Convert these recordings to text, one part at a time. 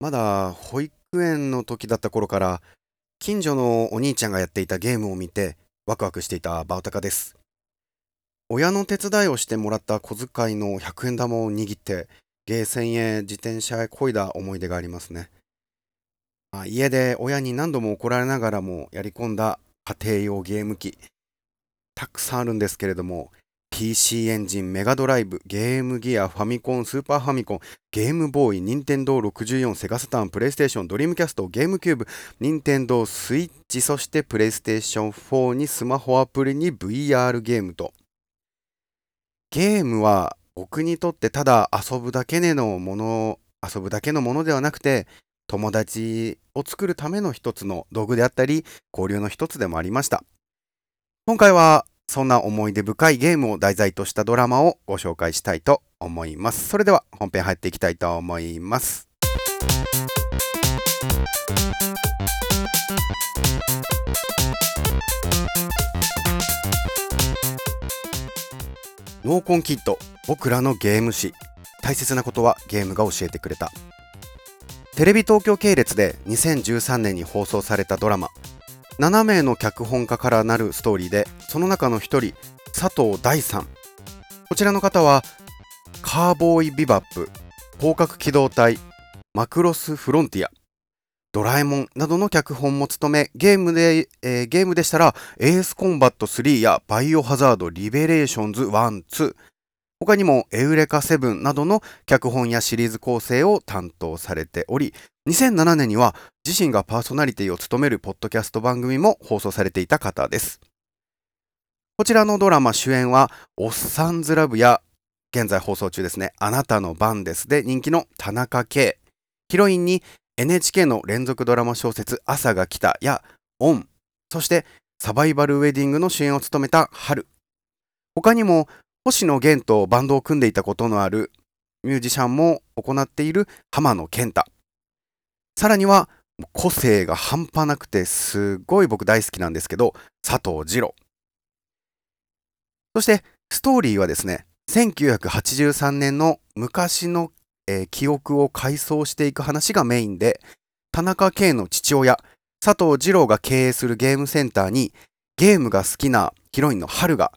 まだ保育園の時だった頃から近所のお兄ちゃんがやっていたゲームを見てワクワクしていたバオタカです。親の手伝いをしてもらった小遣いの100円玉を握ってゲーセンへ自転車へ漕いだ思い出がありますね、まあ、家で親に何度も怒られながらもやり込んだ家庭用ゲーム機。たくさんあるんですけれども PC エンジン、メガドライブ、ゲームギア、ファミコン、スーパーファミコン、ゲームボーイ、ニンテンドー64、セガサターン、プレイステーション、ドリームキャスト、ゲームキューブ、ニンテンドースイッチ、そしてプレイステーション4にスマホアプリに VR ゲームと。ゲームは僕にとってただ遊ぶだけのもの、遊ぶだけのものではなくて、友達を作るための一つの道具であったり、交流の一つでもありました。今回はそんな思い出深いゲームを題材としたドラマをご紹介したいと思います。それでは本編入っていきたいと思います。ノーコンキッド僕らのゲーム史大切なことはゲームが教えてくれたテレビ東京系列で2013年に放送されたドラマ7名の脚本家からなるストーリーでその中の1人佐藤大さん。こちらの方はカウボーイビバップ攻殻機動隊マクロスフロンティアドラえもんなどの脚本も務めゲームで、えー、ゲームでしたらエースコンバット3やバイオハザードリベレーションズ1、2他にもエウレカセブンなどの脚本やシリーズ構成を担当されており、2007年には自身がパーソナリティを務めるポッドキャスト番組も放送されていた方です。こちらのドラマ主演は、おっさんずラブや、現在放送中ですね、あなたの番ですで人気の田中圭。ヒロインに NHK の連続ドラマ小説朝が来たやオン、そしてサバイバルウェディングの主演を務めた春。他にも星野源とバンドを組んでいたことのあるミュージシャンも行っている浜野健太。さらには個性が半端なくてすごい僕大好きなんですけど、佐藤二郎。そしてストーリーはですね、1983年の昔の、えー、記憶を回想していく話がメインで、田中圭の父親、佐藤二郎が経営するゲームセンターにゲームが好きなヒロインの春が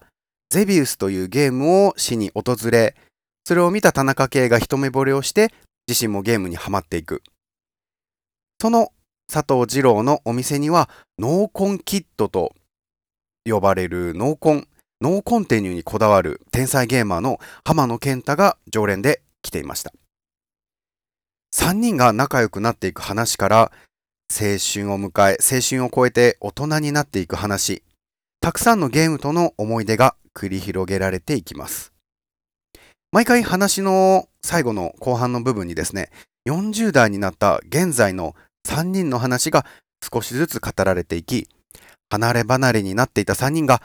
ゼビウスというゲームをしに訪れ、それを見た田中圭が一目惚れをして自身もゲームにはまっていく。その佐藤二朗のお店にはノーコンキッドと呼ばれるノーコン、ノーコンテニューにこだわる天才ゲーマーの浜野謙太が常連で来ていました。3人が仲良くなっていく話から青春を迎え、青春を超えて大人になっていく話、たくさんのゲームとの思い出が繰り広げられていきます。毎回話の最後の後半の部分にですね、40代になった現在の3人の話が少しずつ語られていき、離れ離れになっていた3人が、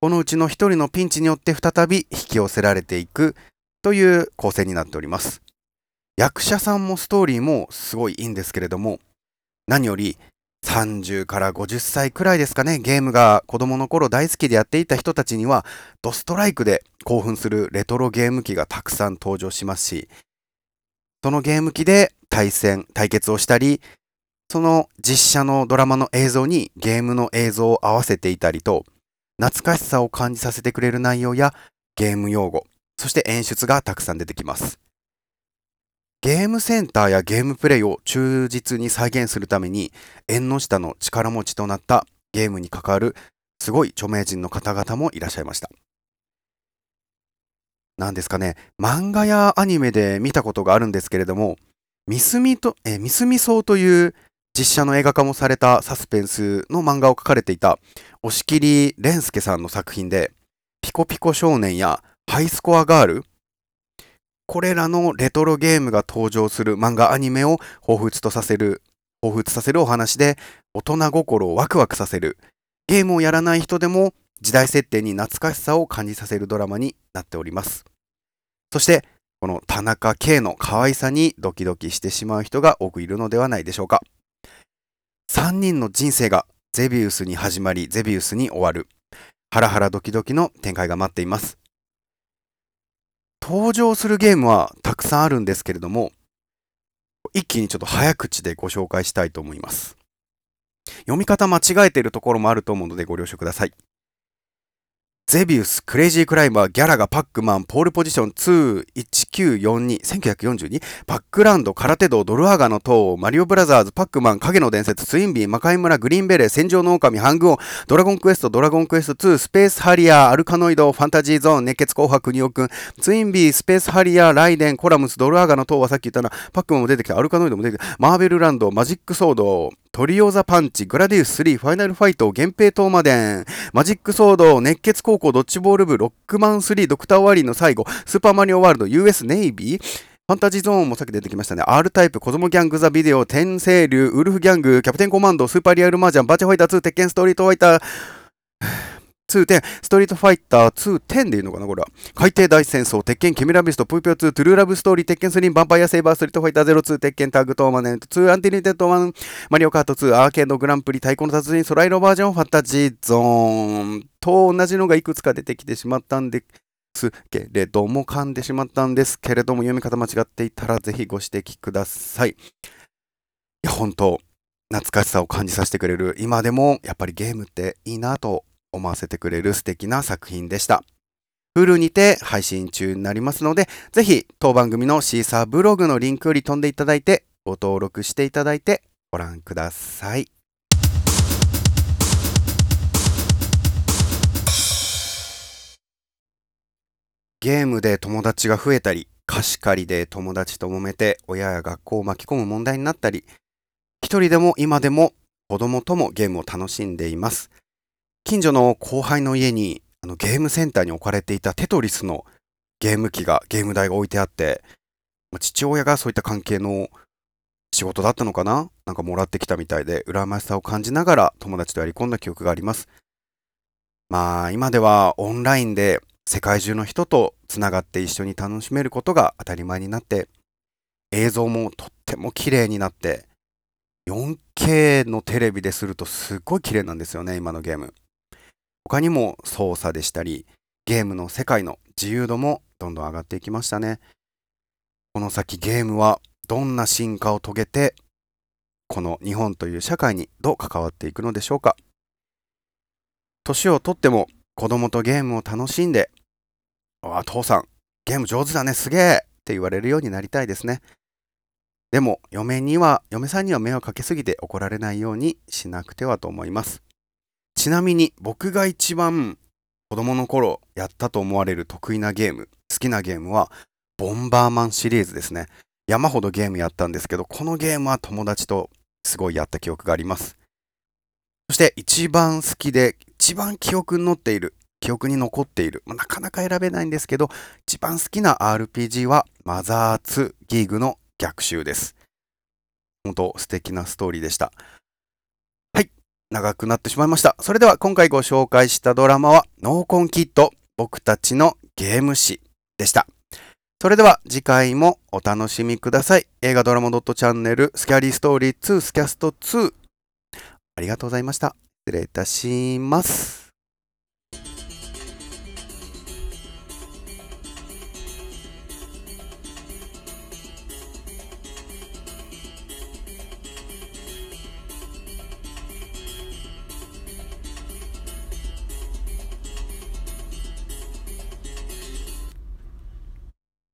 このうちの1人のピンチによって再び引き寄せられていくという構成になっております。役者さんもストーリーもすごいいいんですけれども、何より30から50歳くらいですかね、ゲームが子供の頃大好きでやっていた人たちには、ドストライクで興奮するレトロゲーム機がたくさん登場しますし、そのゲーム機で対戦、対決をしたり、その実写のドラマの映像にゲームの映像を合わせていたりと、懐かしさを感じさせてくれる内容やゲーム用語、そして演出がたくさん出てきます。ゲームセンターやゲームプレイを忠実に再現するために縁の下の力持ちとなったゲームに関わるすごい著名人の方々もいらっしゃいました。なんですかね、漫画やアニメで見たことがあるんですけれども、ミスミと、えミスミソウという実写の映画化もされたサスペンスの漫画を描かれていた押切蓮介さんの作品で、ピコピコ少年やハイスコアガール、これらのレトロゲームが登場する漫画アニメを彷彿とさせる、彷彿させるお話で、大人心をワクワクさせる、ゲームをやらない人でも時代設定に懐かしさを感じさせるドラマになっております。そして、この田中圭の可愛さにドキドキしてしまう人が多くいるのではないでしょうか。3人の人生がゼビウスに始まり、ゼビウスに終わる。ハラハラドキドキの展開が待っています。登場するゲームはたくさんあるんですけれども、一気にちょっと早口でご紹介したいと思います。読み方間違えているところもあると思うのでご了承ください。ゼビウス、クレイジークライマー、ギャラがパックマン、ポールポジション2、1942、1942、パックランド、空手道、ドルアガの塔、マリオブラザーズ、パックマン、影の伝説、ツインビー、魔界村、グリーンベレー、戦場の狼、ハングオン、ドラゴンクエスト、ドラゴンクエスト2、スペースハリアー、アルカノイド、ファンタジーゾーン、熱血硬派くにおくん、ツインビー、スペースハリアー、ライデン、コラムス、ドルアガの塔はさっき言ったな、パックマンも出てきた、アルカノイドも出てきた、マーベルランド、マジックソード、トリオザパンチ、グラディウス3、ファイナルファイト、源平討魔伝、マジックソード、熱血高校ドッジボール部、ロックマン3、ドクターワリーの最期、スーパーマリオワールド、US ネイビー、ファンタジーゾーンもさっき出てきましたね。R タイプ、子供ギャングザビデオ、天聖流、ウルフギャング、キャプテンコマンド、スーパーリアルマージャン、バチャファイター2、鉄拳ストリートファイター、2.10ストリートファイター2.10でいうのかなこれは。海底大戦争、鉄拳、キミラビスト、プーピョ2、トゥルーラブストーリー、鉄拳3、ヴァンパイアセイバー、ストリートファイター02、鉄拳タッグトーマネント2、アンティニテッド1、マリオカート2、アーケードグランプリ、太鼓の達人、ソライロバージョン、ファンタジーゾーンと同じのがいくつか出てきてしまったんですけれども、噛んでしまったんですけれども、読み方間違っていたらぜひご指摘ください。いや、本当懐かしさを感じさせてくれる、今でもやっぱりゲームっていいなと思わせてくれる素敵な作品でした。Hulu にて配信中になりますので、ぜひ当番組のシーサーブログのリンクより飛んでいただいて、ご登録していただいてご覧ください。ゲームで友達が増えたり、貸し借りで友達と揉めて親や学校を巻き込む問題になったり、一人でも今でも子供ともゲームを楽しんでいます。近所の後輩の家にあのゲームセンターに置かれていたテトリスのゲーム機が、ゲーム台が置いてあって、父親がそういった関係の仕事だったのかな？なんかもらってきたみたいで、羨ましさを感じながら友達とやり込んだ記憶があります。まあ、今ではオンラインで世界中の人とつながって一緒に楽しめることが当たり前になって、映像もとっても綺麗になって、4K のテレビでするとすっごい綺麗なんですよね、今のゲーム。他にも操作でしたり、ゲームの世界の自由度もどんどん上がっていきましたね。この先ゲームはどんな進化を遂げて、この日本という社会にどう関わっていくのでしょうか。年をとっても子供とゲームを楽しんで、ああ、父さん、ゲーム上手だね、すげえって言われるようになりたいですね。でも、嫁には、嫁さんには迷惑かけすぎて怒られないようにしなくてはと思います。ちなみに僕が一番子供の頃やったと思われる得意なゲーム、好きなゲームはボンバーマンシリーズですね。山ほどゲームやったんですけど、このゲームは友達とすごいやった記憶があります。そして一番好きで、一番記憶に載っている、記憶に残っている、まあ、なかなか選べないんですけど、一番好きな RPG はマザー2ギーグの逆襲です。本当素敵なストーリーでした。長くなってしまいました。それでは今回ご紹介したドラマはノーコンキッド僕たちのゲーム誌でした。それでは次回もお楽しみください。映画ドラマドットチャンネルスキャリーストーリー2スキャスト2ありがとうございました。失礼いたします。